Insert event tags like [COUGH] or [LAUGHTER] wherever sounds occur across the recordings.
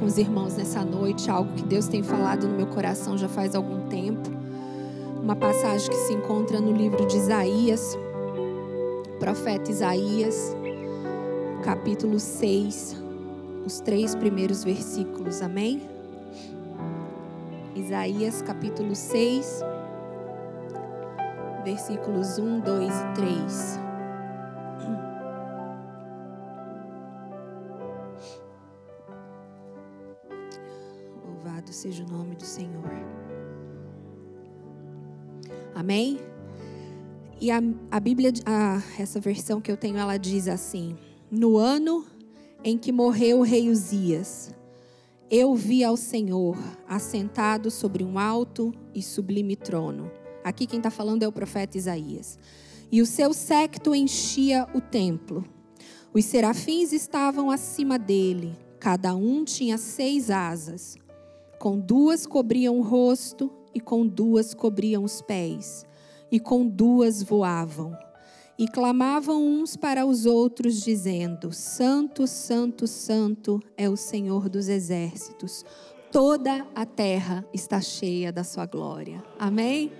com os irmãos nessa noite algo que Deus tem falado no meu coração já faz algum tempo. Uma passagem que se encontra no livro de Isaías, profeta Isaías, capítulo 6, os três primeiros versículos, amém? Isaías, capítulo 6, versículos 1, 2 e 3. Amém? E a, a Bíblia, a, essa versão que eu tenho, ela diz assim: No ano em que morreu o rei Uzias, eu vi ao Senhor assentado sobre um alto e sublime trono. Aqui quem está falando é o profeta Isaías. E o seu séquito enchia o templo. Os serafins estavam acima dele, cada um tinha seis asas. Com duas cobriam o rosto, e com duas cobriam os pés, e com duas voavam. E clamavam uns para os outros, dizendo: Santo, Santo, Santo é o Senhor dos exércitos. Toda a terra está cheia da sua glória. Amém?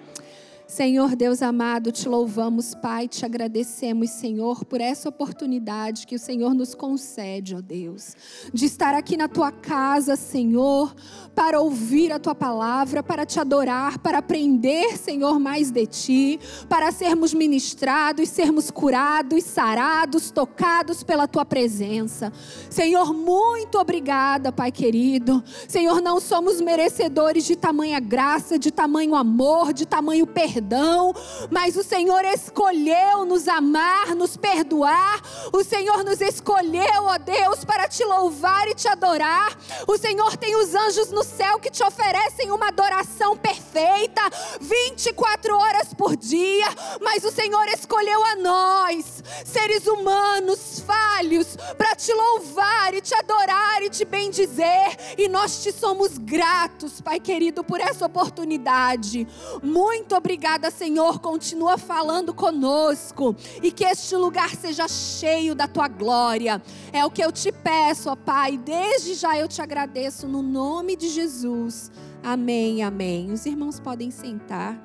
Senhor Deus amado, te louvamos, Pai, te agradecemos, Senhor, por essa oportunidade que o Senhor nos concede, ó Deus, de estar aqui na tua casa, Senhor, para ouvir a tua palavra, para te adorar, para aprender, Senhor, mais de ti, para sermos ministrados, sermos curados, sarados, tocados pela tua presença. Senhor, muito obrigada, Pai querido. Senhor, não somos merecedores de tamanha graça, de tamanho amor, de tamanho perdão perdão, mas o Senhor escolheu nos amar, nos perdoar. O Senhor nos escolheu, ó Deus, para te louvar e te adorar. O Senhor tem os anjos no céu que te oferecem uma adoração perfeita, 24 horas por dia, mas o Senhor escolheu a nós, seres humanos, falhos, para te louvar e te adorar e te bendizer, e nós te somos gratos, Pai querido, por essa oportunidade. Muito obrigada Obrigada, Senhor. Continua falando conosco e que este lugar seja cheio da tua glória. É o que eu te peço, ó Pai. Desde já eu te agradeço no nome de Jesus. Amém, amém. Os irmãos podem sentar.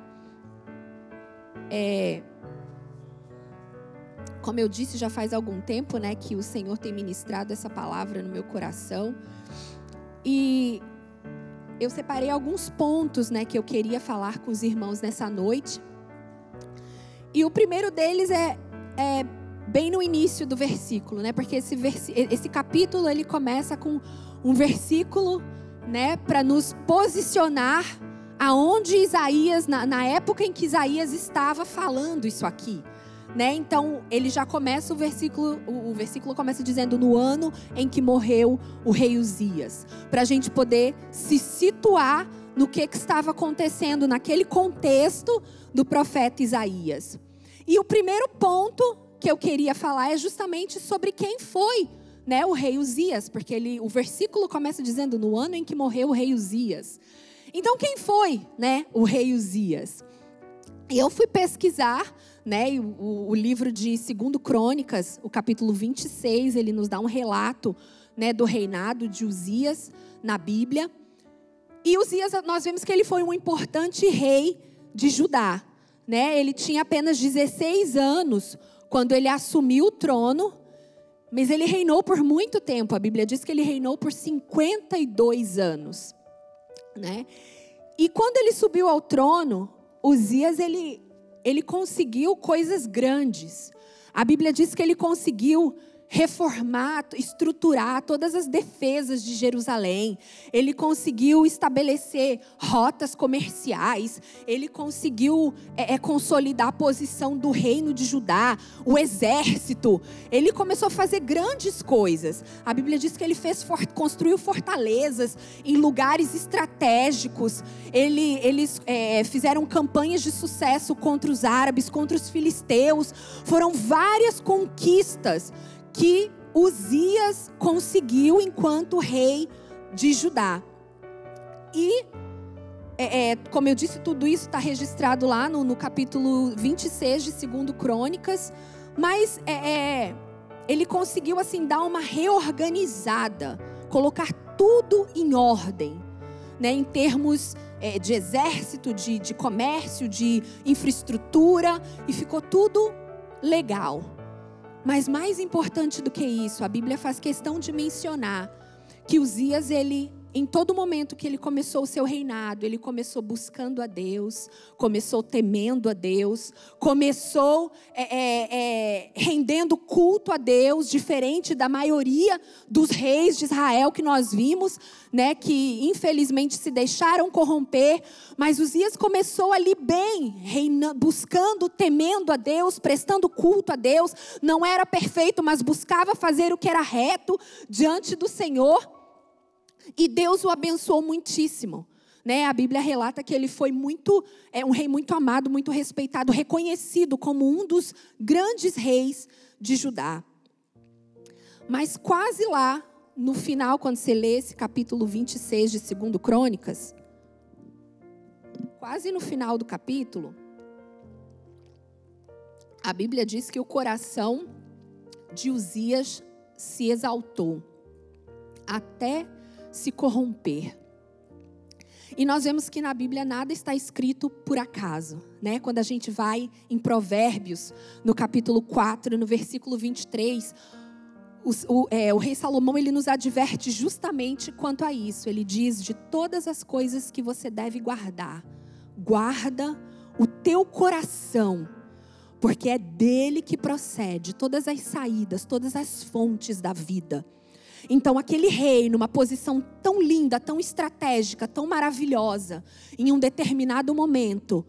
É, como eu disse, já faz algum tempo, né, que o Senhor tem ministrado essa palavra no meu coração. E eu separei alguns pontos, né, que eu queria falar com os irmãos nessa noite. E o primeiro deles é, é bem no início do versículo, né? Porque esse, esse capítulo ele começa com um versículo, né, para nos posicionar aonde Isaías, na, na época em que Isaías estava falando isso aqui. Né? Então ele já começa o versículo, o, versículo começa dizendo no ano em que morreu o rei Uzias, para a gente poder se situar no que, que estava acontecendo naquele contexto do profeta Isaías. E o primeiro ponto que eu queria falar é justamente sobre quem foi né, o rei Uzias, porque ele, o versículo começa dizendo no ano em que morreu o rei Uzias. Então quem foi né, o rei Uzias? Eu fui pesquisar né? O, o livro de 2 Crônicas, o capítulo 26, ele nos dá um relato né, do reinado de Uzias na Bíblia. E Uzias, nós vemos que ele foi um importante rei de Judá. Né? Ele tinha apenas 16 anos quando ele assumiu o trono, mas ele reinou por muito tempo. A Bíblia diz que ele reinou por 52 anos. Né? E quando ele subiu ao trono, Uzias ele ele conseguiu coisas grandes. A Bíblia diz que ele conseguiu reformar, estruturar todas as defesas de Jerusalém. Ele conseguiu estabelecer rotas comerciais. Ele conseguiu é, é, consolidar a posição do reino de Judá, o exército. Ele começou a fazer grandes coisas. A Bíblia diz que ele fez construiu fortalezas em lugares estratégicos. Ele, eles é, fizeram campanhas de sucesso contra os árabes, contra os filisteus. Foram várias conquistas que Uzias conseguiu enquanto rei de Judá. E, é, é, como eu disse, tudo isso está registrado lá no, no, capítulo 26 de 2 Crônicas, mas é, é, ele conseguiu assim dar uma reorganizada, colocar tudo em ordem, né? Em termos é, de exército, de, de comércio, de infraestrutura, e ficou tudo legal. Mas mais importante do que isso, a Bíblia faz questão de mencionar que Uzias ele em todo momento que ele começou o seu reinado, ele começou buscando a Deus, começou temendo a Deus, começou é, é, é, rendendo culto a Deus, diferente da maioria dos reis de Israel que nós vimos, né, que infelizmente se deixaram corromper. Mas Uzias começou ali bem, buscando, temendo a Deus, prestando culto a Deus. Não era perfeito, mas buscava fazer o que era reto diante do Senhor. E Deus o abençoou muitíssimo. Né? A Bíblia relata que ele foi muito, é um rei muito amado, muito respeitado, reconhecido como um dos grandes reis de Judá. Mas quase lá, no final, quando você lê esse capítulo 26 de 2 Crônicas, quase no final do capítulo, a Bíblia diz que o coração de Uzias se exaltou até se corromper. E nós vemos que na Bíblia nada está escrito por acaso, né? Quando a gente vai em Provérbios, no capítulo 4, no versículo 23, o, o, é, o rei Salomão ele nos adverte justamente quanto a isso. Ele diz: de todas as coisas que você deve guardar, guarda o teu coração, porque é dele que procede todas as saídas, todas as fontes da vida. Então, aquele rei, numa posição tão linda, tão estratégica, tão maravilhosa, em um determinado momento,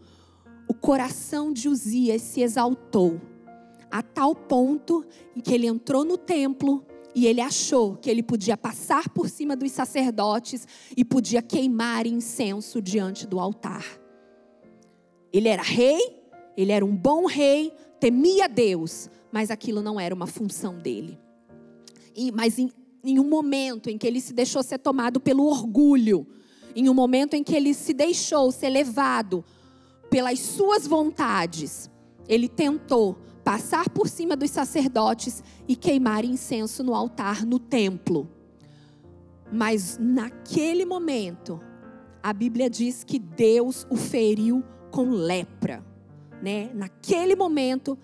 o coração de Uzias se exaltou, a tal ponto em que ele entrou no templo e ele achou que ele podia passar por cima dos sacerdotes e podia queimar incenso diante do altar. Ele era rei, ele era um bom rei, temia Deus, mas aquilo não era uma função dele. E, mas em, em um momento em que ele se deixou ser tomado pelo orgulho, em um momento em que ele se deixou ser levado pelas suas vontades, ele tentou passar por cima dos sacerdotes e queimar incenso no altar no templo. Mas naquele momento, a Bíblia diz que Deus o feriu com lepra, né? Naquele momento,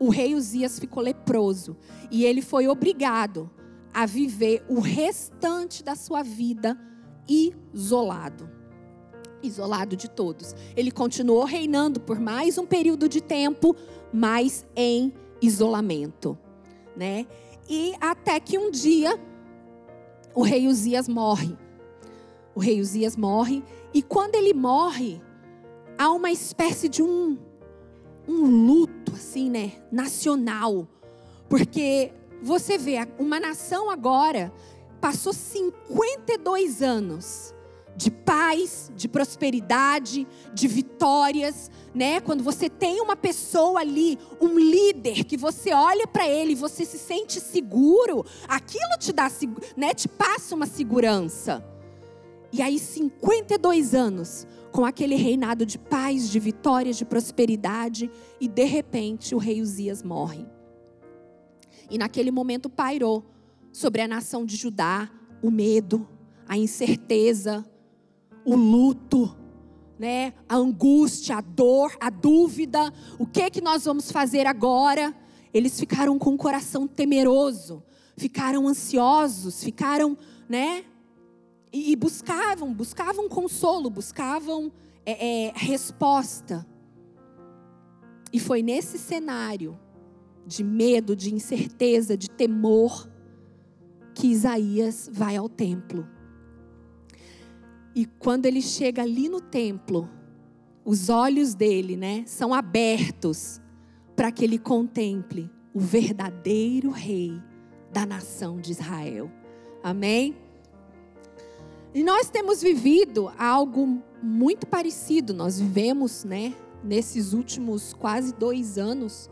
o rei Uzias ficou leproso e ele foi obrigado a viver o restante da sua vida isolado. Isolado de todos. Ele continuou reinando por mais um período de tempo, mas em isolamento, né? E até que um dia o rei Uzias morre. O rei Uzias morre e quando ele morre, há uma espécie de um um luto assim, né, nacional, porque você vê, uma nação agora passou 52 anos de paz, de prosperidade, de vitórias, né? Quando você tem uma pessoa ali, um líder que você olha para ele e você se sente seguro, aquilo te dá, né, te passa uma segurança. E aí 52 anos com aquele reinado de paz, de vitórias, de prosperidade, e de repente o rei Uzias morre. E naquele momento pairou sobre a nação de Judá o medo, a incerteza, o luto, né? A angústia, a dor, a dúvida, o que que nós vamos fazer agora? Eles ficaram com o coração temeroso, ficaram ansiosos, ficaram, né? E, e buscavam, buscavam consolo, buscavam é, é, resposta. E foi nesse cenário de medo, de incerteza, de temor, que Isaías vai ao templo. E quando ele chega ali no templo, os olhos dele, né, são abertos para que ele contemple o verdadeiro rei da nação de Israel. Amém? E nós temos vivido algo muito parecido. Nós vivemos, né, nesses últimos quase dois anos,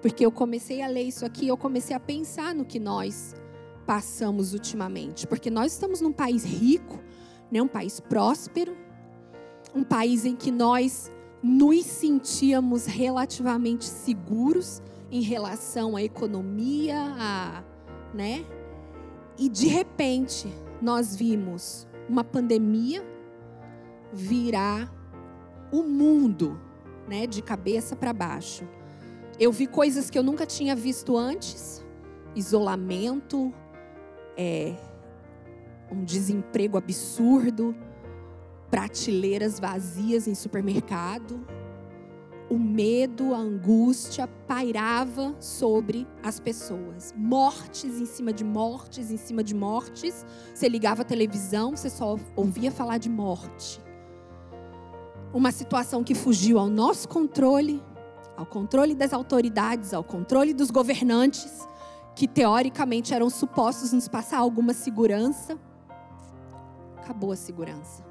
porque eu comecei a ler isso aqui, eu comecei a pensar no que nós passamos ultimamente. Porque nós estamos num país rico, né, um país próspero, um país em que nós nos sentíamos relativamente seguros em relação à economia, a, né? E de repente, nós vimos uma pandemia virar o mundo, né, de cabeça para baixo. Eu vi coisas que eu nunca tinha visto antes: isolamento, é, um desemprego absurdo, prateleiras vazias em supermercado. O medo, a angústia pairava sobre as pessoas. Mortes em cima de mortes, em cima de mortes. Você ligava a televisão, você só ouvia falar de morte. Uma situação que fugiu ao nosso controle, ao controle das autoridades, ao controle dos governantes, que teoricamente eram supostos nos passar alguma segurança. Acabou a segurança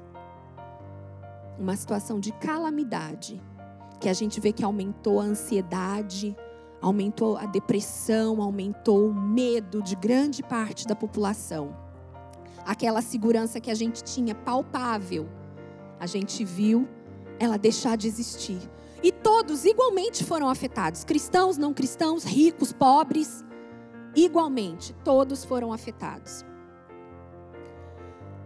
uma situação de calamidade, que a gente vê que aumentou a ansiedade, aumentou a depressão, aumentou o medo de grande parte da população. Aquela segurança que a gente tinha palpável, a gente viu ela deixar de existir. E todos igualmente foram afetados, cristãos, não cristãos, ricos, pobres, igualmente, todos foram afetados.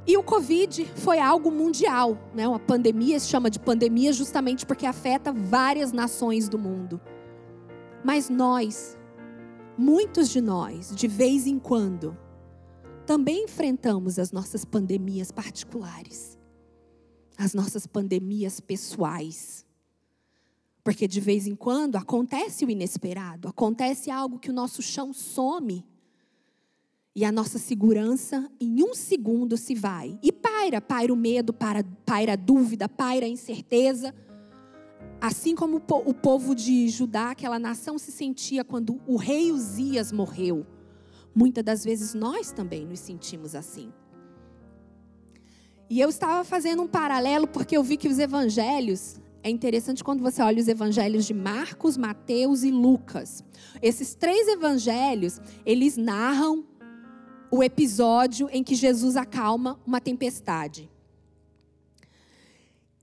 E o Covid foi algo mundial, né? Uma pandemia se chama de pandemia justamente porque afeta várias nações do mundo. Mas nós, muitos de nós, de vez em quando, também enfrentamos as nossas pandemias particulares, as nossas pandemias pessoais. Porque de vez em quando acontece o inesperado, acontece algo que o nosso chão some e a nossa segurança, em um segundo, se vai. E paira, paira o medo, paira, paira a dúvida, paira a incerteza. Assim como o povo de Judá, aquela nação, se sentia quando o rei Uzias morreu. Muitas das vezes nós também nos sentimos assim. E eu estava fazendo um paralelo porque eu vi que os evangelhos, é interessante quando você olha os evangelhos de Marcos, Mateus e Lucas. Esses três evangelhos, eles narram o episódio em que Jesus acalma uma tempestade.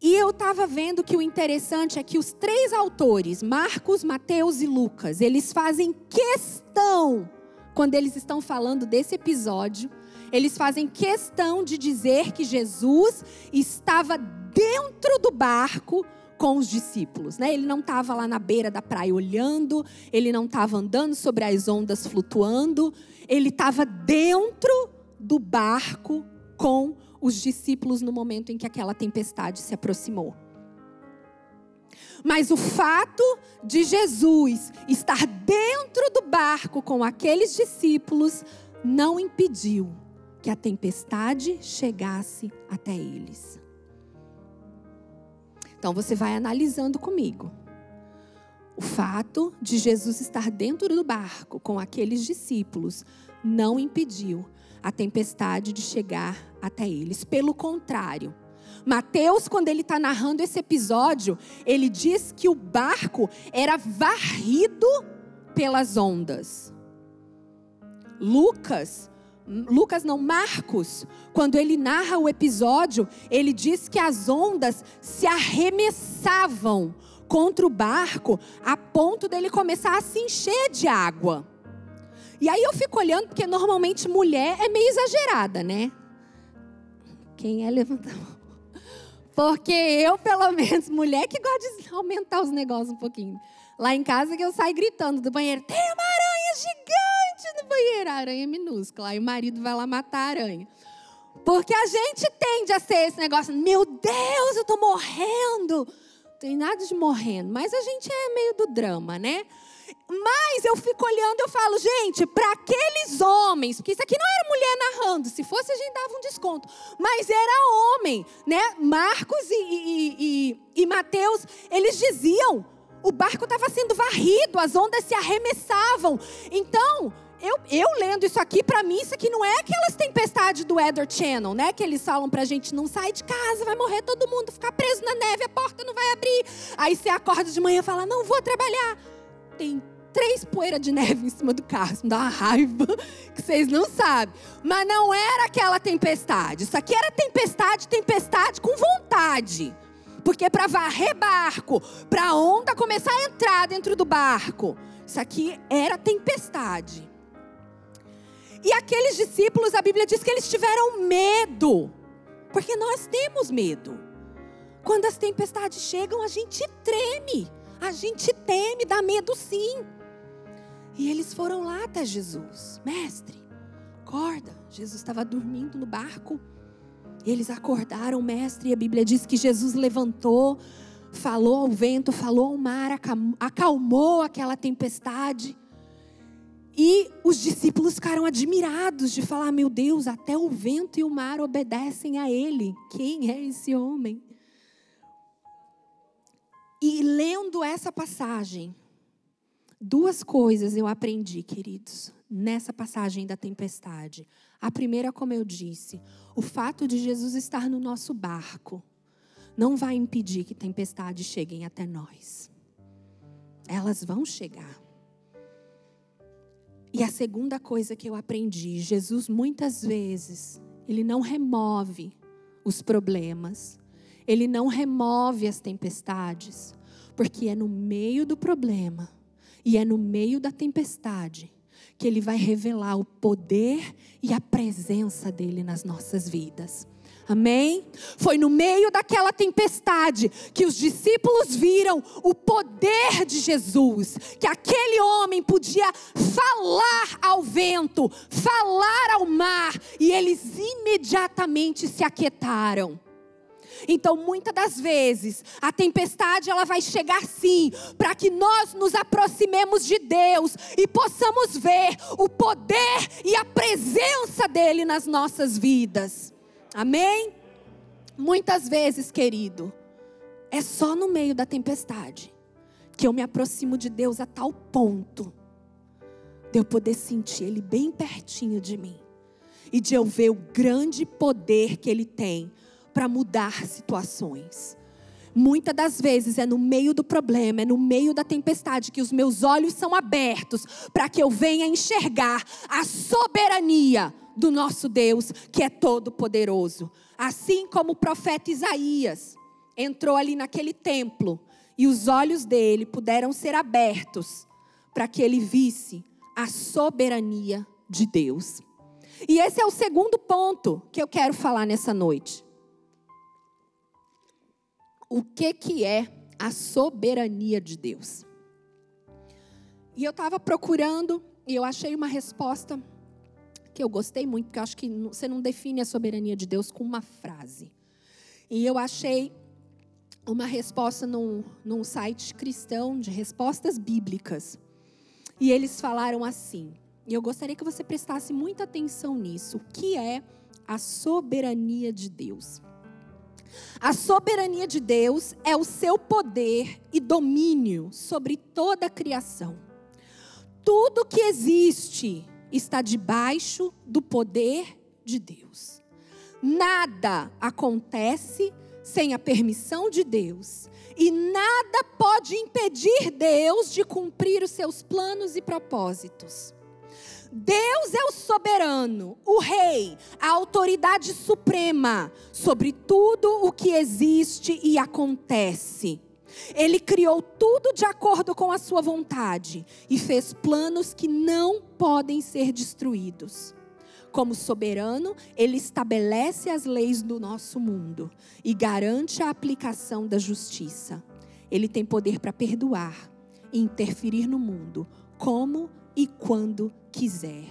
E eu estava vendo que o interessante é que os três autores, Marcos, Mateus e Lucas, eles fazem questão, quando eles estão falando desse episódio, eles fazem questão de dizer que Jesus estava dentro do barco com os discípulos. Né? Ele não estava lá na beira da praia olhando, ele não estava andando sobre as ondas flutuando, ele estava dentro do barco com os discípulos no momento em que aquela tempestade se aproximou. Mas o fato de Jesus estar dentro do barco com aqueles discípulos não impediu que a tempestade chegasse até eles. Então você vai analisando comigo. O fato de Jesus estar dentro do barco com aqueles discípulos não impediu a tempestade de chegar até eles. Pelo contrário, Mateus, quando ele está narrando esse episódio, ele diz que o barco era varrido pelas ondas. Lucas Lucas não, Marcos, quando ele narra o episódio, ele diz que as ondas se arremessavam contra o barco a ponto dele começar a se encher de água. E aí eu fico olhando, porque normalmente mulher é meio exagerada, né? Quem é levanta a mão. Porque eu, pelo menos, mulher que gosta de aumentar os negócios um pouquinho. Lá em casa que eu saio gritando do banheiro, tem uma aranha gigante no banheiro, a aranha minúscula. Aí o marido vai lá matar a aranha. Porque a gente tende a ser esse negócio, meu Deus, eu tô morrendo. Não tem nada de morrendo, mas a gente é meio do drama, né? Mas eu fico olhando eu falo, gente, para aqueles homens, porque isso aqui não era mulher narrando, se fosse a gente dava um desconto, mas era homem, né? Marcos e, e, e, e Mateus, eles diziam, o barco estava sendo varrido, as ondas se arremessavam. Então, eu, eu lendo isso aqui, para mim, isso aqui não é aquelas tempestades do Weather Channel, né? Que eles falam pra gente, não sai de casa, vai morrer todo mundo, ficar preso na neve, a porta não vai abrir. Aí você acorda de manhã e fala, não vou trabalhar. Tem três poeiras de neve em cima do carro. Isso me dá uma raiva [LAUGHS] que vocês não sabem. Mas não era aquela tempestade. Isso aqui era tempestade, tempestade com vontade. Porque para varrer barco, para a onda começar a entrar dentro do barco, isso aqui era tempestade. E aqueles discípulos, a Bíblia diz que eles tiveram medo, porque nós temos medo. Quando as tempestades chegam, a gente treme, a gente teme, dá medo sim. E eles foram lá até Jesus, mestre, acorda. Jesus estava dormindo no barco. Eles acordaram mestre, e a Bíblia diz que Jesus levantou, falou ao vento, falou ao mar, acalmou aquela tempestade. E os discípulos ficaram admirados de falar: Meu Deus, até o vento e o mar obedecem a Ele. Quem é esse homem? E lendo essa passagem, duas coisas eu aprendi, queridos, nessa passagem da tempestade. A primeira, como eu disse, o fato de Jesus estar no nosso barco não vai impedir que tempestades cheguem até nós. Elas vão chegar. E a segunda coisa que eu aprendi, Jesus muitas vezes, ele não remove os problemas, ele não remove as tempestades, porque é no meio do problema e é no meio da tempestade que ele vai revelar o poder e a presença dele nas nossas vidas. Amém? Foi no meio daquela tempestade que os discípulos viram o poder de Jesus, que aquele homem podia falar ao vento, falar ao mar, e eles imediatamente se aquietaram. Então, muitas das vezes, a tempestade ela vai chegar sim, para que nós nos aproximemos de Deus e possamos ver o poder e a presença dele nas nossas vidas. Amém? Muitas vezes, querido, é só no meio da tempestade que eu me aproximo de Deus a tal ponto de eu poder sentir Ele bem pertinho de mim e de eu ver o grande poder que Ele tem para mudar situações. Muitas das vezes é no meio do problema, é no meio da tempestade que os meus olhos são abertos para que eu venha enxergar a soberania do nosso Deus, que é todo poderoso. Assim como o profeta Isaías entrou ali naquele templo e os olhos dele puderam ser abertos para que ele visse a soberania de Deus. E esse é o segundo ponto que eu quero falar nessa noite o que, que é a soberania de Deus. E eu estava procurando e eu achei uma resposta que eu gostei muito, porque eu acho que você não define a soberania de Deus com uma frase. E eu achei uma resposta num, num site cristão de respostas bíblicas. E eles falaram assim, e eu gostaria que você prestasse muita atenção nisso: o que é a soberania de Deus? A soberania de Deus é o seu poder e domínio sobre toda a criação. Tudo que existe está debaixo do poder de Deus. Nada acontece sem a permissão de Deus. E nada pode impedir Deus de cumprir os seus planos e propósitos. Deus é o soberano, o rei, a autoridade suprema sobre tudo o que existe e acontece. Ele criou tudo de acordo com a sua vontade e fez planos que não podem ser destruídos. Como soberano, ele estabelece as leis do nosso mundo e garante a aplicação da justiça. Ele tem poder para perdoar e interferir no mundo, como e quando quiser.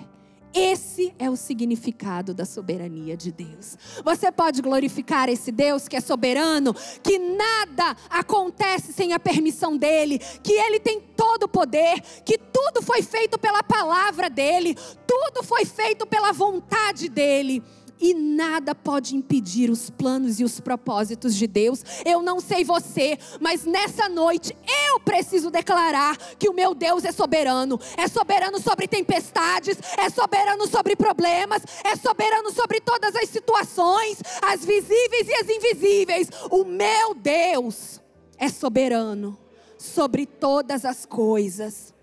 Esse é o significado da soberania de Deus. Você pode glorificar esse Deus que é soberano, que nada acontece sem a permissão dele, que ele tem todo o poder, que tudo foi feito pela palavra dele, tudo foi feito pela vontade dele e nada pode impedir os planos e os propósitos de Deus. Eu não sei você, mas nessa noite eu preciso declarar que o meu Deus é soberano. É soberano sobre tempestades, é soberano sobre problemas, é soberano sobre todas as situações, as visíveis e as invisíveis. O meu Deus é soberano sobre todas as coisas.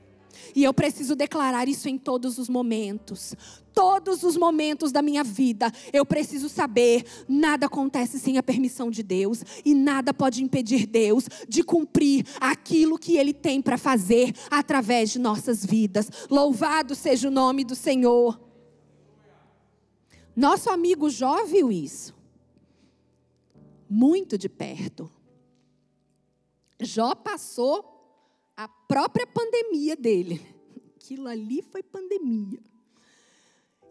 E eu preciso declarar isso em todos os momentos. Todos os momentos da minha vida, eu preciso saber: nada acontece sem a permissão de Deus, e nada pode impedir Deus de cumprir aquilo que Ele tem para fazer através de nossas vidas. Louvado seja o nome do Senhor. Nosso amigo Jó viu isso. Muito de perto. Jó passou a própria pandemia dele. Aquilo ali foi pandemia.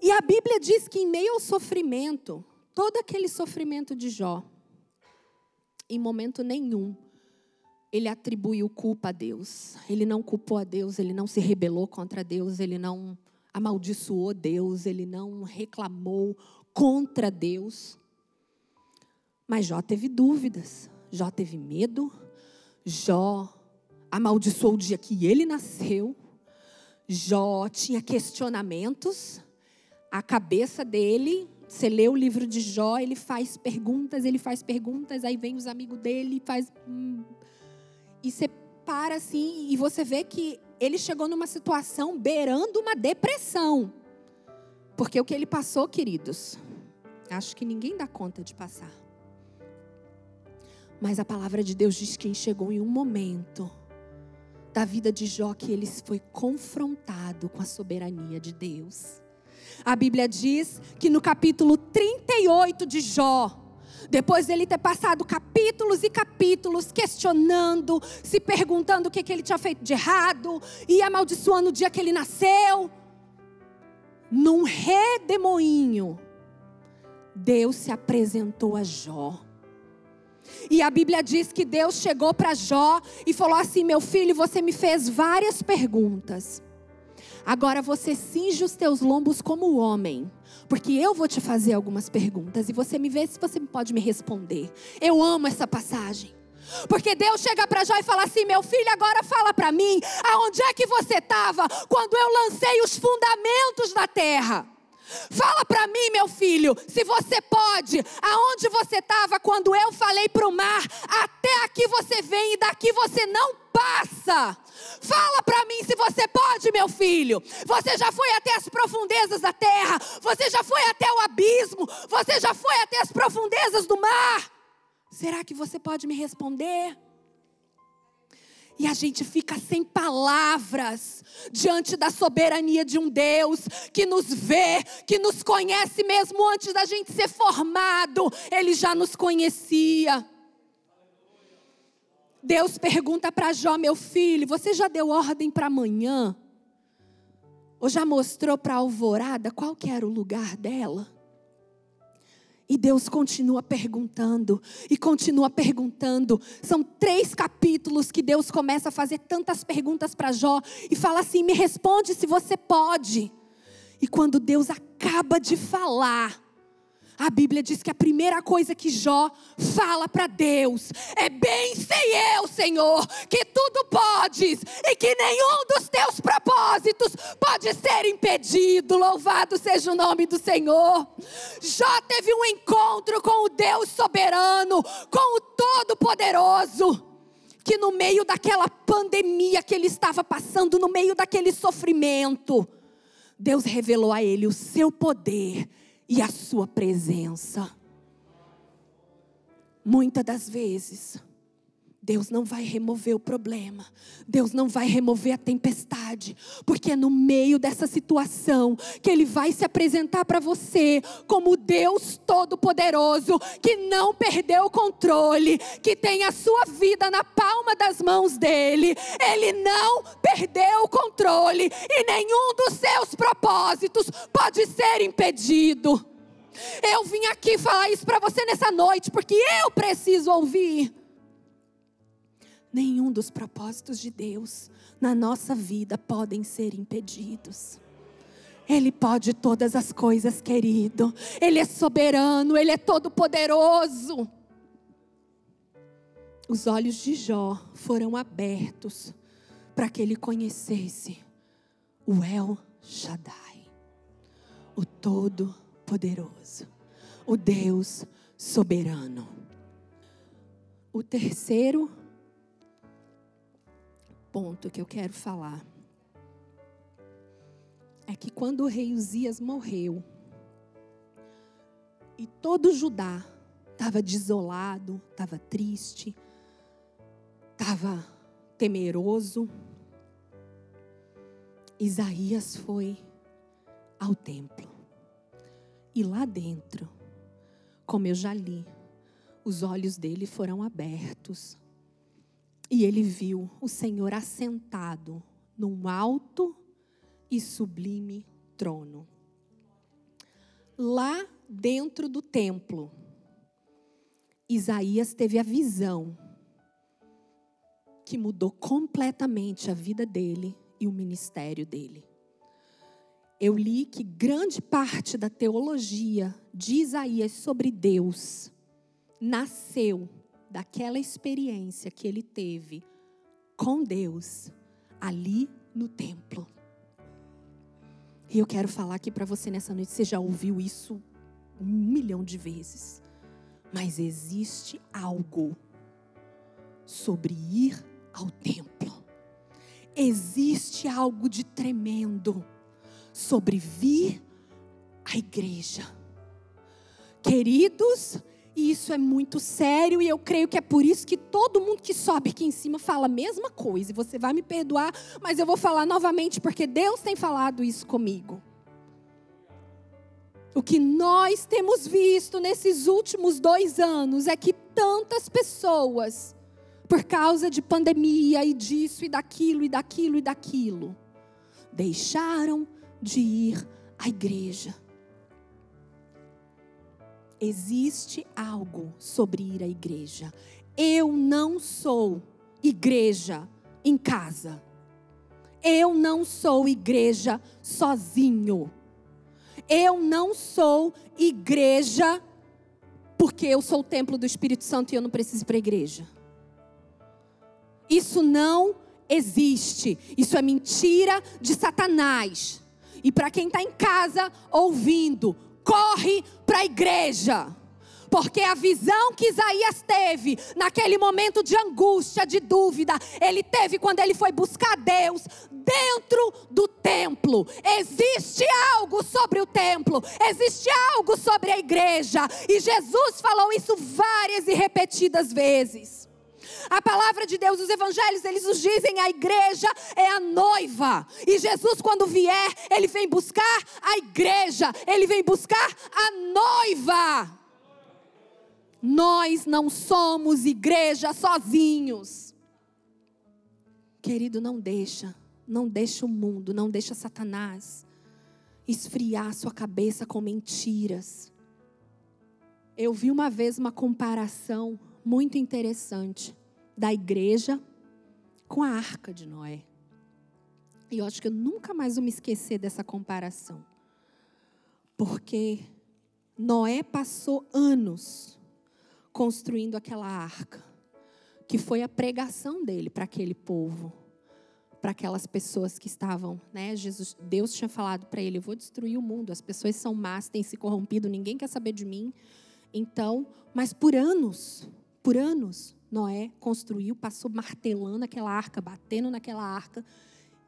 E a Bíblia diz que em meio ao sofrimento, todo aquele sofrimento de Jó, em momento nenhum, ele atribuiu culpa a Deus. Ele não culpou a Deus, ele não se rebelou contra Deus, ele não amaldiçoou Deus, ele não reclamou contra Deus. Mas Jó teve dúvidas, Jó teve medo, Jó amaldiçoou o dia que ele nasceu, Jó tinha questionamentos, a cabeça dele, você lê o livro de Jó, ele faz perguntas, ele faz perguntas, aí vem os amigos dele, faz. Hum, e você para assim e você vê que ele chegou numa situação beirando uma depressão. Porque o que ele passou, queridos, acho que ninguém dá conta de passar. Mas a palavra de Deus diz que chegou em um momento da vida de Jó que ele foi confrontado com a soberania de Deus. A Bíblia diz que no capítulo 38 de Jó, depois dele ter passado capítulos e capítulos questionando, se perguntando o que, que ele tinha feito de errado, e amaldiçoando o dia que ele nasceu, num redemoinho, Deus se apresentou a Jó. E a Bíblia diz que Deus chegou para Jó e falou assim: Meu filho, você me fez várias perguntas. Agora você cinge os teus lombos como homem, porque eu vou te fazer algumas perguntas e você me vê se você pode me responder. Eu amo essa passagem. Porque Deus chega para Jó e fala assim: meu filho, agora fala para mim, aonde é que você estava quando eu lancei os fundamentos da terra? Fala para mim, meu filho, se você pode, aonde você estava quando eu falei para o mar, até aqui você vem e daqui você não passa. Fala para mim se você pode, meu filho. Você já foi até as profundezas da terra, você já foi até o abismo, você já foi até as profundezas do mar. Será que você pode me responder? E a gente fica sem palavras diante da soberania de um Deus que nos vê, que nos conhece mesmo antes da gente ser formado, ele já nos conhecia. Deus pergunta para Jó, meu filho, você já deu ordem para amanhã? Ou já mostrou para a alvorada qual que era o lugar dela? E Deus continua perguntando, e continua perguntando. São três capítulos que Deus começa a fazer tantas perguntas para Jó e fala assim: me responde se você pode. E quando Deus acaba de falar, a Bíblia diz que a primeira coisa que Jó fala para Deus é: Bem sei eu, Senhor, que tudo podes e que nenhum dos teus propósitos pode ser impedido. Louvado seja o nome do Senhor. Jó teve um encontro com o Deus soberano, com o Todo-Poderoso que no meio daquela pandemia que ele estava passando, no meio daquele sofrimento, Deus revelou a ele o seu poder e a sua presença. Muitas das vezes, Deus não vai remover o problema, Deus não vai remover a tempestade, porque é no meio dessa situação que Ele vai se apresentar para você como Deus Todo-Poderoso, que não perdeu o controle, que tem a sua vida na palma das mãos dEle. Ele não perdeu o controle e nenhum dos seus propósitos pode ser impedido. Eu vim aqui falar isso para você nessa noite, porque eu preciso ouvir nenhum dos propósitos de Deus na nossa vida podem ser impedidos. Ele pode todas as coisas, querido. Ele é soberano, ele é todo poderoso. Os olhos de Jó foram abertos para que ele conhecesse o El Shaddai, o todo poderoso, o Deus soberano. O terceiro ponto que eu quero falar é que quando o rei Uzias morreu e todo Judá estava desolado, estava triste, estava temeroso, Isaías foi ao templo E lá dentro, como eu já li, os olhos dele foram abertos. E ele viu o Senhor assentado num alto e sublime trono. Lá dentro do templo, Isaías teve a visão que mudou completamente a vida dele e o ministério dele. Eu li que grande parte da teologia de Isaías sobre Deus nasceu daquela experiência que ele teve com Deus ali no templo. E eu quero falar aqui para você nessa noite, você já ouviu isso um milhão de vezes. Mas existe algo sobre ir ao templo. Existe algo de tremendo sobre vir à igreja. Queridos, e isso é muito sério e eu creio que é por isso que todo mundo que sobe aqui em cima fala a mesma coisa. E você vai me perdoar, mas eu vou falar novamente porque Deus tem falado isso comigo. O que nós temos visto nesses últimos dois anos é que tantas pessoas, por causa de pandemia e disso e daquilo e daquilo e daquilo, deixaram de ir à igreja existe algo sobre ir à igreja. Eu não sou igreja em casa. Eu não sou igreja sozinho. Eu não sou igreja porque eu sou o templo do Espírito Santo e eu não preciso ir para a igreja. Isso não existe. Isso é mentira de Satanás. E para quem está em casa ouvindo, corre para a igreja. Porque a visão que Isaías teve naquele momento de angústia, de dúvida, ele teve quando ele foi buscar Deus dentro do templo. Existe algo sobre o templo, existe algo sobre a igreja, e Jesus falou isso várias e repetidas vezes. A palavra de Deus, os evangelhos, eles nos dizem a igreja é a noiva. E Jesus, quando vier, ele vem buscar a igreja, ele vem buscar a noiva. Nós não somos igreja sozinhos. Querido, não deixa, não deixa o mundo, não deixa Satanás esfriar sua cabeça com mentiras. Eu vi uma vez uma comparação muito interessante da igreja com a arca de Noé. E eu acho que eu nunca mais vou me esquecer dessa comparação. Porque Noé passou anos construindo aquela arca, que foi a pregação dele para aquele povo, para aquelas pessoas que estavam, né? Jesus, Deus tinha falado para ele: "Eu vou destruir o mundo, as pessoas são más, têm se corrompido, ninguém quer saber de mim". Então, mas por anos, por anos, Noé construiu, passou martelando aquela arca, batendo naquela arca,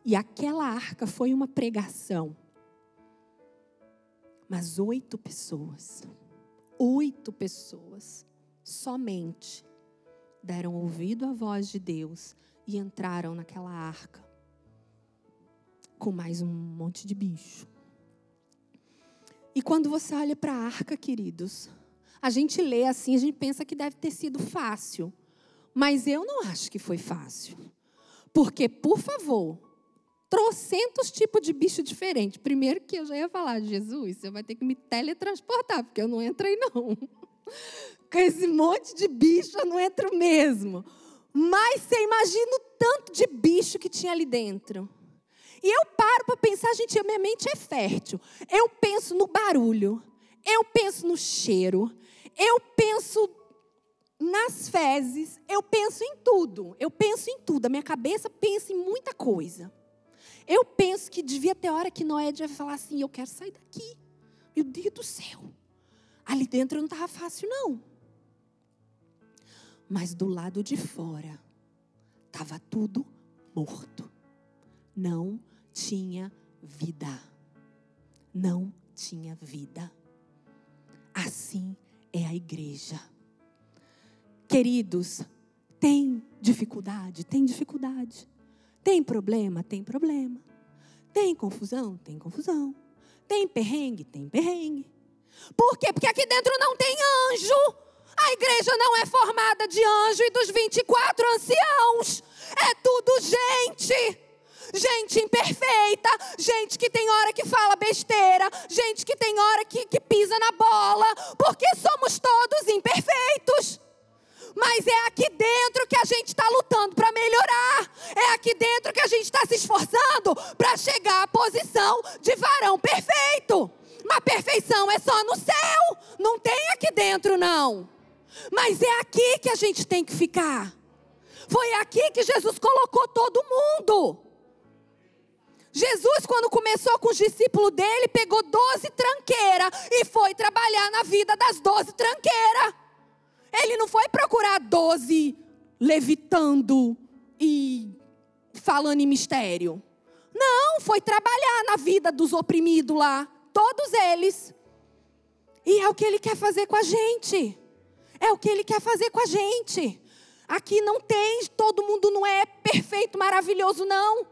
e aquela arca foi uma pregação. Mas oito pessoas, oito pessoas, somente, deram ouvido à voz de Deus e entraram naquela arca, com mais um monte de bicho. E quando você olha para a arca, queridos, a gente lê assim, a gente pensa que deve ter sido fácil. Mas eu não acho que foi fácil. Porque, por favor, trocentos tipos de bicho diferente. Primeiro que eu já ia falar, Jesus, você vai ter que me teletransportar, porque eu não entrei não. [LAUGHS] Com esse monte de bicho eu não entro mesmo. Mas você imagina o tanto de bicho que tinha ali dentro. E eu paro para pensar, gente, a minha mente é fértil. Eu penso no barulho, eu penso no cheiro, eu penso nas fezes, eu penso em tudo. Eu penso em tudo. A minha cabeça pensa em muita coisa. Eu penso que devia ter hora que Noé devia falar assim: eu quero sair daqui. Meu Deus do céu. Ali dentro não estava fácil, não. Mas do lado de fora, estava tudo morto. Não tinha vida. Não tinha vida. Assim é a igreja. Queridos, tem dificuldade? Tem dificuldade. Tem problema? Tem problema. Tem confusão? Tem confusão. Tem perrengue? Tem perrengue. Por quê? Porque aqui dentro não tem anjo. A igreja não é formada de anjo e dos 24 anciãos. É tudo gente. Gente imperfeita, gente que tem hora que fala besteira, gente que tem hora que, que pisa na bola, porque somos todos imperfeitos. Mas é aqui dentro que a gente está lutando para melhorar. É aqui dentro que a gente está se esforçando para chegar à posição de varão perfeito. Mas perfeição é só no céu, não tem aqui dentro, não. Mas é aqui que a gente tem que ficar. Foi aqui que Jesus colocou todo mundo. Jesus, quando começou com os discípulos dele, pegou 12 tranqueiras e foi trabalhar na vida das 12 tranqueiras. Ele não foi procurar 12 levitando e falando em mistério. Não, foi trabalhar na vida dos oprimidos lá. Todos eles. E é o que ele quer fazer com a gente. É o que ele quer fazer com a gente. Aqui não tem, todo mundo não é perfeito, maravilhoso, não.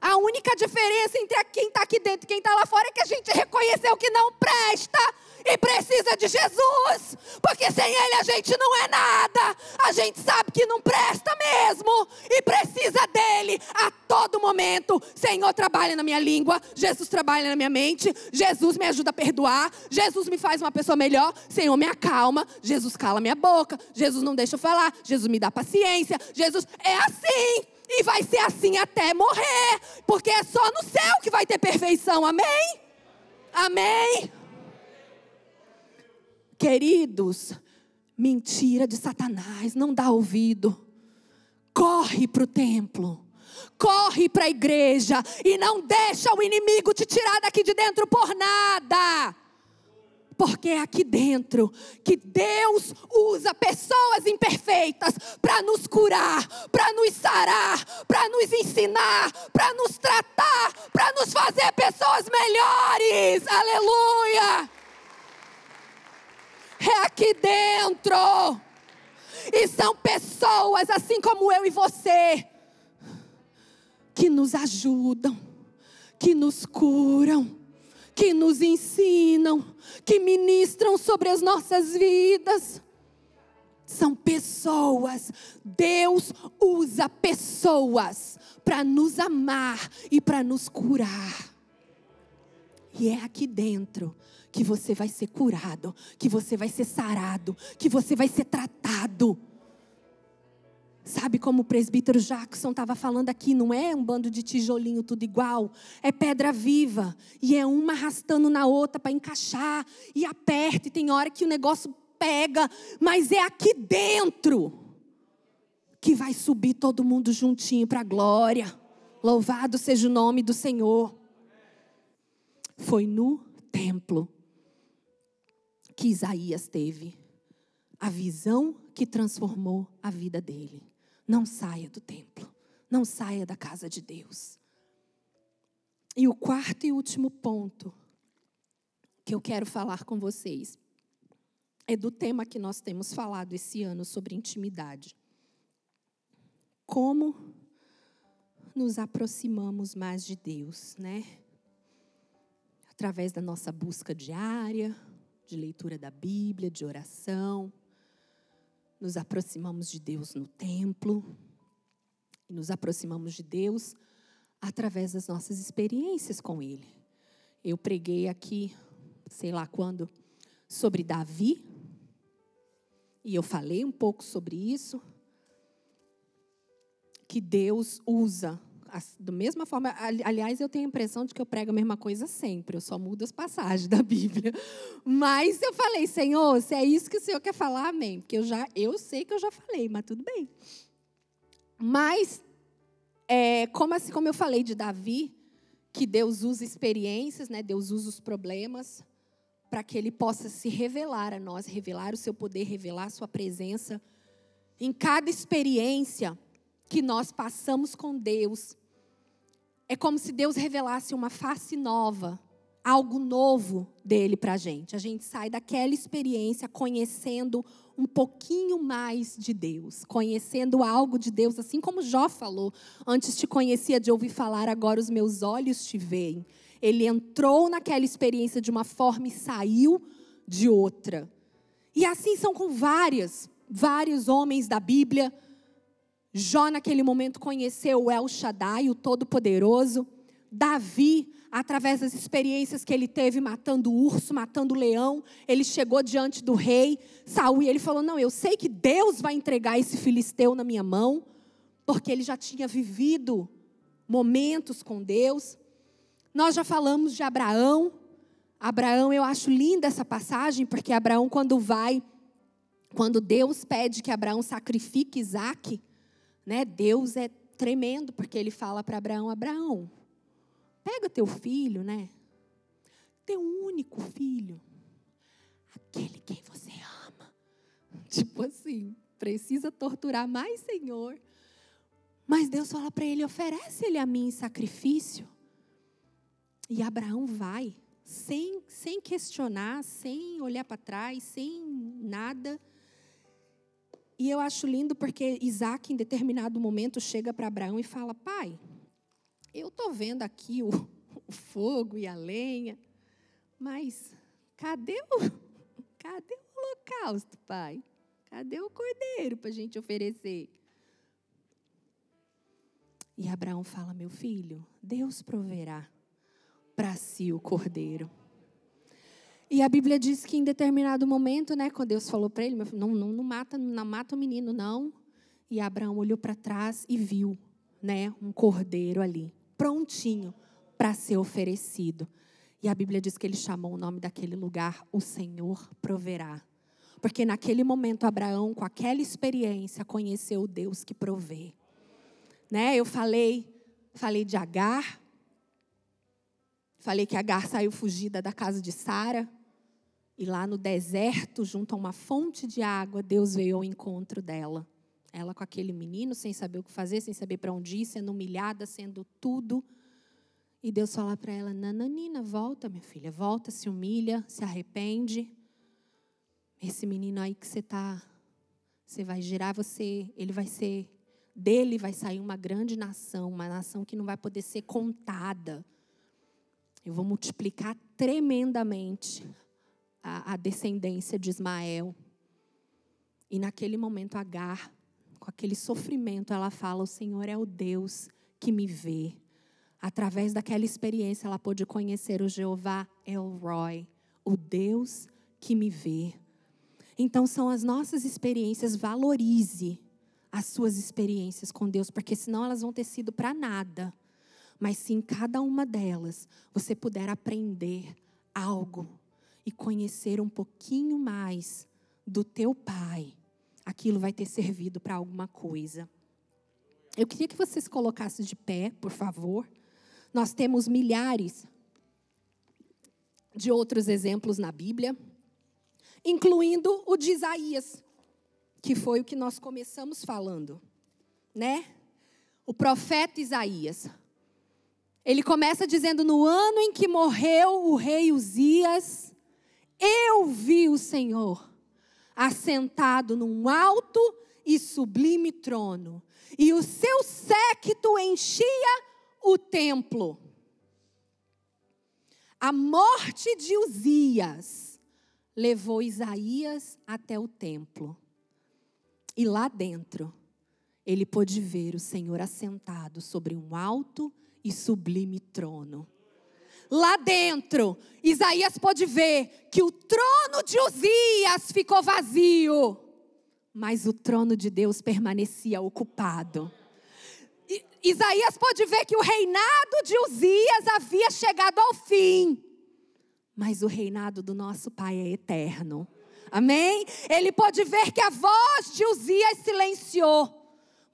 A única diferença entre quem está aqui dentro e quem está lá fora é que a gente reconheceu que não presta e precisa de Jesus, porque sem Ele a gente não é nada. A gente sabe que não presta mesmo e precisa dele a todo momento. Senhor, trabalha na minha língua, Jesus trabalha na minha mente, Jesus me ajuda a perdoar, Jesus me faz uma pessoa melhor. Senhor, me acalma, Jesus cala minha boca, Jesus não deixa eu falar, Jesus me dá paciência. Jesus é assim. E vai ser assim até morrer, porque é só no céu que vai ter perfeição, amém? Amém? Queridos, mentira de Satanás, não dá ouvido. Corre para o templo. Corre para a igreja e não deixa o inimigo te tirar daqui de dentro por nada. Porque é aqui dentro que Deus usa pessoas imperfeitas para nos curar, para nos sarar, para nos ensinar, para nos tratar, para nos fazer pessoas melhores. Aleluia! É aqui dentro. E são pessoas, assim como eu e você, que nos ajudam, que nos curam, que nos ensinam, que ministram sobre as nossas vidas. São pessoas. Deus usa pessoas para nos amar e para nos curar. E é aqui dentro que você vai ser curado, que você vai ser sarado, que você vai ser tratado. Sabe como o presbítero Jackson estava falando aqui, não é um bando de tijolinho tudo igual, é pedra viva, e é uma arrastando na outra para encaixar, e aperta, e tem hora que o negócio pega, mas é aqui dentro que vai subir todo mundo juntinho para a glória. Louvado seja o nome do Senhor. Foi no templo que Isaías teve, a visão que transformou a vida dele. Não saia do templo, não saia da casa de Deus. E o quarto e último ponto que eu quero falar com vocês é do tema que nós temos falado esse ano sobre intimidade. Como nos aproximamos mais de Deus, né? Através da nossa busca diária, de leitura da Bíblia, de oração. Nos aproximamos de Deus no templo. E nos aproximamos de Deus através das nossas experiências com Ele. Eu preguei aqui, sei lá quando, sobre Davi. E eu falei um pouco sobre isso. Que Deus usa da mesma forma, aliás, eu tenho a impressão de que eu prego a mesma coisa sempre, eu só mudo as passagens [LAUGHS] da Bíblia. Mas eu falei, Senhor, se é isso que o Senhor quer falar, amém. Porque eu já, eu sei que eu já falei, mas tudo bem. Mas, é, como assim, como eu falei de Davi, que Deus usa experiências, né? Deus usa os problemas para que Ele possa se revelar a nós, revelar o seu poder, revelar a sua presença. Em cada experiência, que nós passamos com Deus, é como se Deus revelasse uma face nova, algo novo dele para a gente. A gente sai daquela experiência conhecendo um pouquinho mais de Deus, conhecendo algo de Deus, assim como Jó falou: Antes te conhecia de ouvir falar, agora os meus olhos te veem. Ele entrou naquela experiência de uma forma e saiu de outra. E assim são com várias, vários homens da Bíblia. Jó, naquele momento, conheceu o El Shaddai, o Todo-Poderoso. Davi, através das experiências que ele teve matando o urso, matando o leão, ele chegou diante do rei Saul e ele falou: Não, eu sei que Deus vai entregar esse filisteu na minha mão, porque ele já tinha vivido momentos com Deus. Nós já falamos de Abraão. Abraão, eu acho linda essa passagem, porque Abraão, quando vai, quando Deus pede que Abraão sacrifique Isaac, né, Deus é tremendo, porque ele fala para Abraão: Abraão, pega teu filho, né? Teu único filho, aquele quem você ama. [LAUGHS] Tipo assim, precisa torturar mais, Senhor. Mas Deus fala para ele: oferece ele a mim em sacrifício. E Abraão vai, sem, sem questionar, sem olhar para trás, sem nada. E eu acho lindo porque Isaac, em determinado momento, chega para Abraão e fala: Pai, eu estou vendo aqui o, o, fogo e a lenha, mas cadê o, cadê o holocausto, pai? Cadê o cordeiro para a gente oferecer? E Abraão fala: Meu filho, Deus proverá para si o cordeiro. E a Bíblia diz que em determinado momento, né, quando Deus falou para ele, não, não, não, mata, não mata o menino, não. E Abraão olhou para trás e viu, né, um cordeiro ali, prontinho para ser oferecido. E a Bíblia diz que ele chamou o nome daquele lugar, o Senhor proverá. Porque naquele momento Abraão, com aquela experiência, conheceu o Deus que provê. Né? Eu falei, falei de Agar, Falei que Agar saiu fugida da casa de Sara. E lá no deserto, junto a uma fonte de água, Deus veio ao encontro dela. Ela com aquele menino, sem saber o que fazer, sem saber para onde ir, sendo humilhada, sendo tudo. E Deus fala para ela: Nananina, volta, minha filha, volta, se humilha, se arrepende. Esse menino aí que você está, você vai gerar, você, ele vai ser, dele vai sair uma grande nação, uma nação que não vai poder ser contada eu vou multiplicar tremendamente a, a descendência de Ismael. E naquele momento, Agar, com aquele sofrimento, ela fala: O Senhor é o Deus que me vê. Através daquela experiência, ela pôde conhecer o Jeová Elroy, o Deus que me vê. Então, são as nossas experiências, valorize as suas experiências com Deus, porque senão elas vão ter sido para nada. Mas se em cada uma delas você puder aprender algo e conhecer um pouquinho mais do teu Pai, aquilo vai ter servido para alguma coisa. Eu queria que vocês colocassem de pé, por favor. Nós temos milhares de outros exemplos na Bíblia, incluindo o de Isaías, que foi o que nós começamos falando, né? O profeta Isaías. Ele começa dizendo: No ano em que morreu o rei Uzias, eu vi o Senhor assentado num alto e sublime trono, e o seu séquito enchia o templo. A morte de Uzias levou Isaías até o templo. E lá dentro, ele pôde ver o Senhor assentado sobre um alto e sublime trono. Lá dentro, Isaías pode ver que o trono de Uzias ficou vazio, mas o trono de Deus permanecia ocupado. Isaías pode ver que o reinado de Uzias havia chegado ao fim, mas o reinado do nosso Pai é eterno. Amém? Ele pode ver que a voz de Uzias silenciou,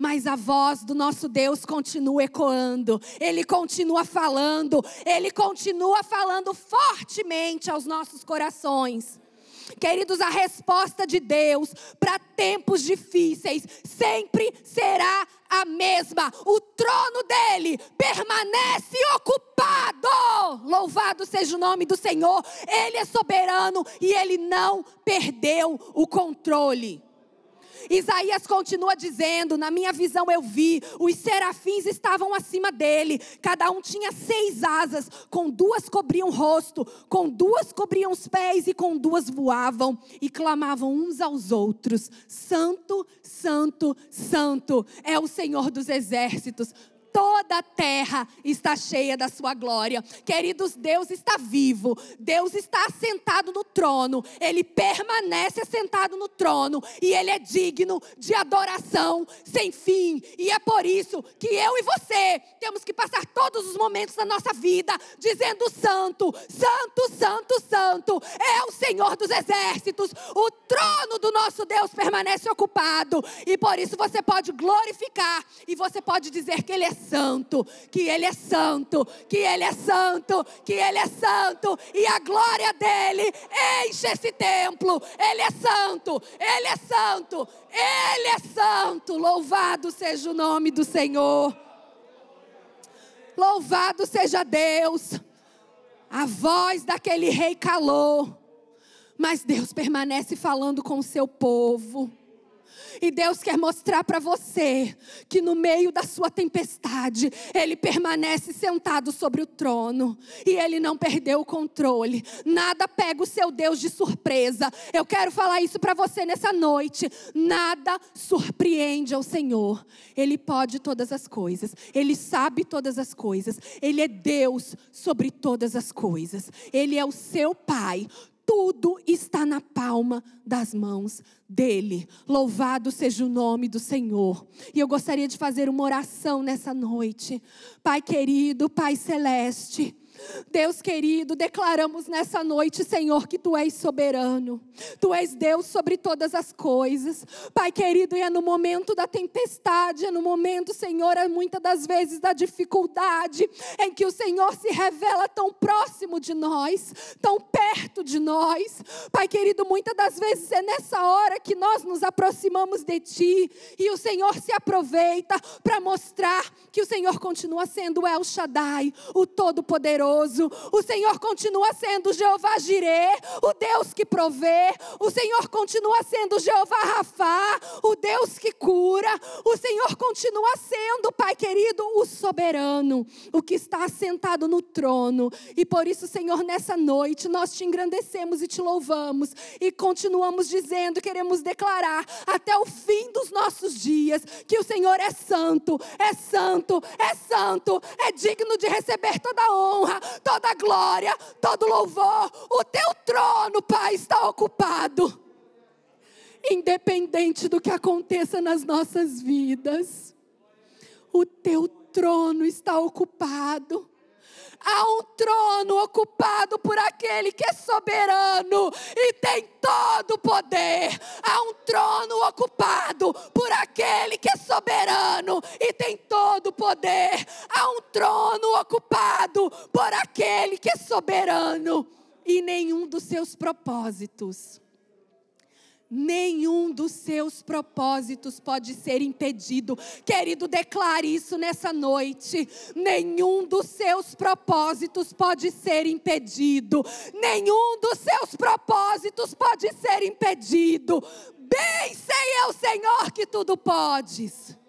mas a voz do nosso Deus continua ecoando, Ele continua falando, Ele continua falando fortemente aos nossos corações. Queridos, a resposta de Deus para tempos difíceis sempre será a mesma. O trono dele permanece ocupado. Louvado seja o nome do Senhor. Ele é soberano e ele não perdeu o controle. Isaías continua dizendo: Na minha visão eu vi, os serafins estavam acima dele, cada um tinha seis asas, com duas cobriam o rosto, com duas cobriam os pés e com duas voavam e clamavam uns aos outros: Santo, Santo, Santo é o Senhor dos exércitos toda a terra está cheia da sua glória. Queridos, Deus está vivo, Deus está assentado no trono, ele permanece assentado no trono e ele é digno de adoração sem fim. E é por isso que eu e você temos que passar todos os momentos da nossa vida dizendo: Santo, Santo, Santo, Santo é o Senhor dos exércitos. O trono do nosso Deus permanece ocupado e por isso você pode glorificar e você pode dizer que ele é santo, que Ele é santo, que Ele é santo, que Ele é santo, e a glória dele enche esse templo. Ele é santo, Ele é santo, Ele é santo. Louvado seja o nome do Senhor. Louvado seja Deus. A voz daquele rei calou, mas Deus permanece falando com o seu povo. E Deus quer mostrar para você que no meio da sua tempestade, Ele permanece sentado sobre o trono e Ele não perdeu o controle. Nada pega o seu Deus de surpresa. Eu quero falar isso para você nessa noite. Nada surpreende ao Senhor. Ele pode todas as coisas. Ele sabe todas as coisas. Ele é Deus sobre todas as coisas. Ele é o seu Pai tudo está na palma das mãos dele. Louvado seja o nome do Senhor. E eu gostaria de fazer uma oração nessa noite. Pai querido, Pai celeste, Deus querido, declaramos nessa noite, Senhor, que tu és soberano. Tu és Deus sobre todas as coisas. Pai querido, e é no momento da tempestade, é no momento, Senhor, é muitas das vezes da dificuldade, em que o Senhor se revela tão próximo de nós, tão perto de nós. Pai querido, muitas das vezes é nessa hora que nós nos aproximamos de Ti e o Senhor se aproveita para mostrar que o Senhor continua sendo El Shaddai, o Todo-Poderoso poderoso. O Senhor continua sendo Jeová Jireh, o Deus que provê. O Senhor continua sendo Jeová Rafá, o Deus que cura. O Senhor continua sendo, Pai querido, o soberano, o que está assentado no trono. E por isso, Senhor, nessa noite nós te engrandecemos e te louvamos e continuamos dizendo, queremos declarar até o fim dos nossos dias que o Senhor é santo, é santo, é santo, é digno de receber toda a honra, toda glória, todo louvor. O teu trono, Pai, está ocupado. Independente do que aconteça nas nossas vidas, o teu trono está ocupado. Há um trono ocupado por aquele que é soberano e tem todo o poder. Há um trono ocupado por aquele que é soberano e tem todo o poder. Há um trono ocupado por aquele que é soberano e nenhum dos seus propósitos nenhum dos seus propósitos pode ser impedido. Querido, declare isso nessa noite. Nenhum dos seus propósitos pode ser impedido. Nenhum dos seus propósitos pode ser impedido. Bem sei eu, Senhor, que tudo podes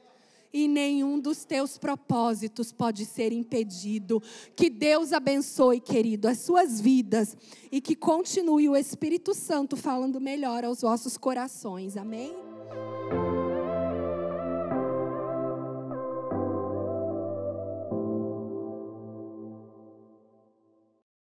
e nenhum dos teus propósitos pode ser impedido. Que Deus abençoe, querido, as suas vidas e que continue o Espírito Santo falando melhor aos vossos corações. Amém?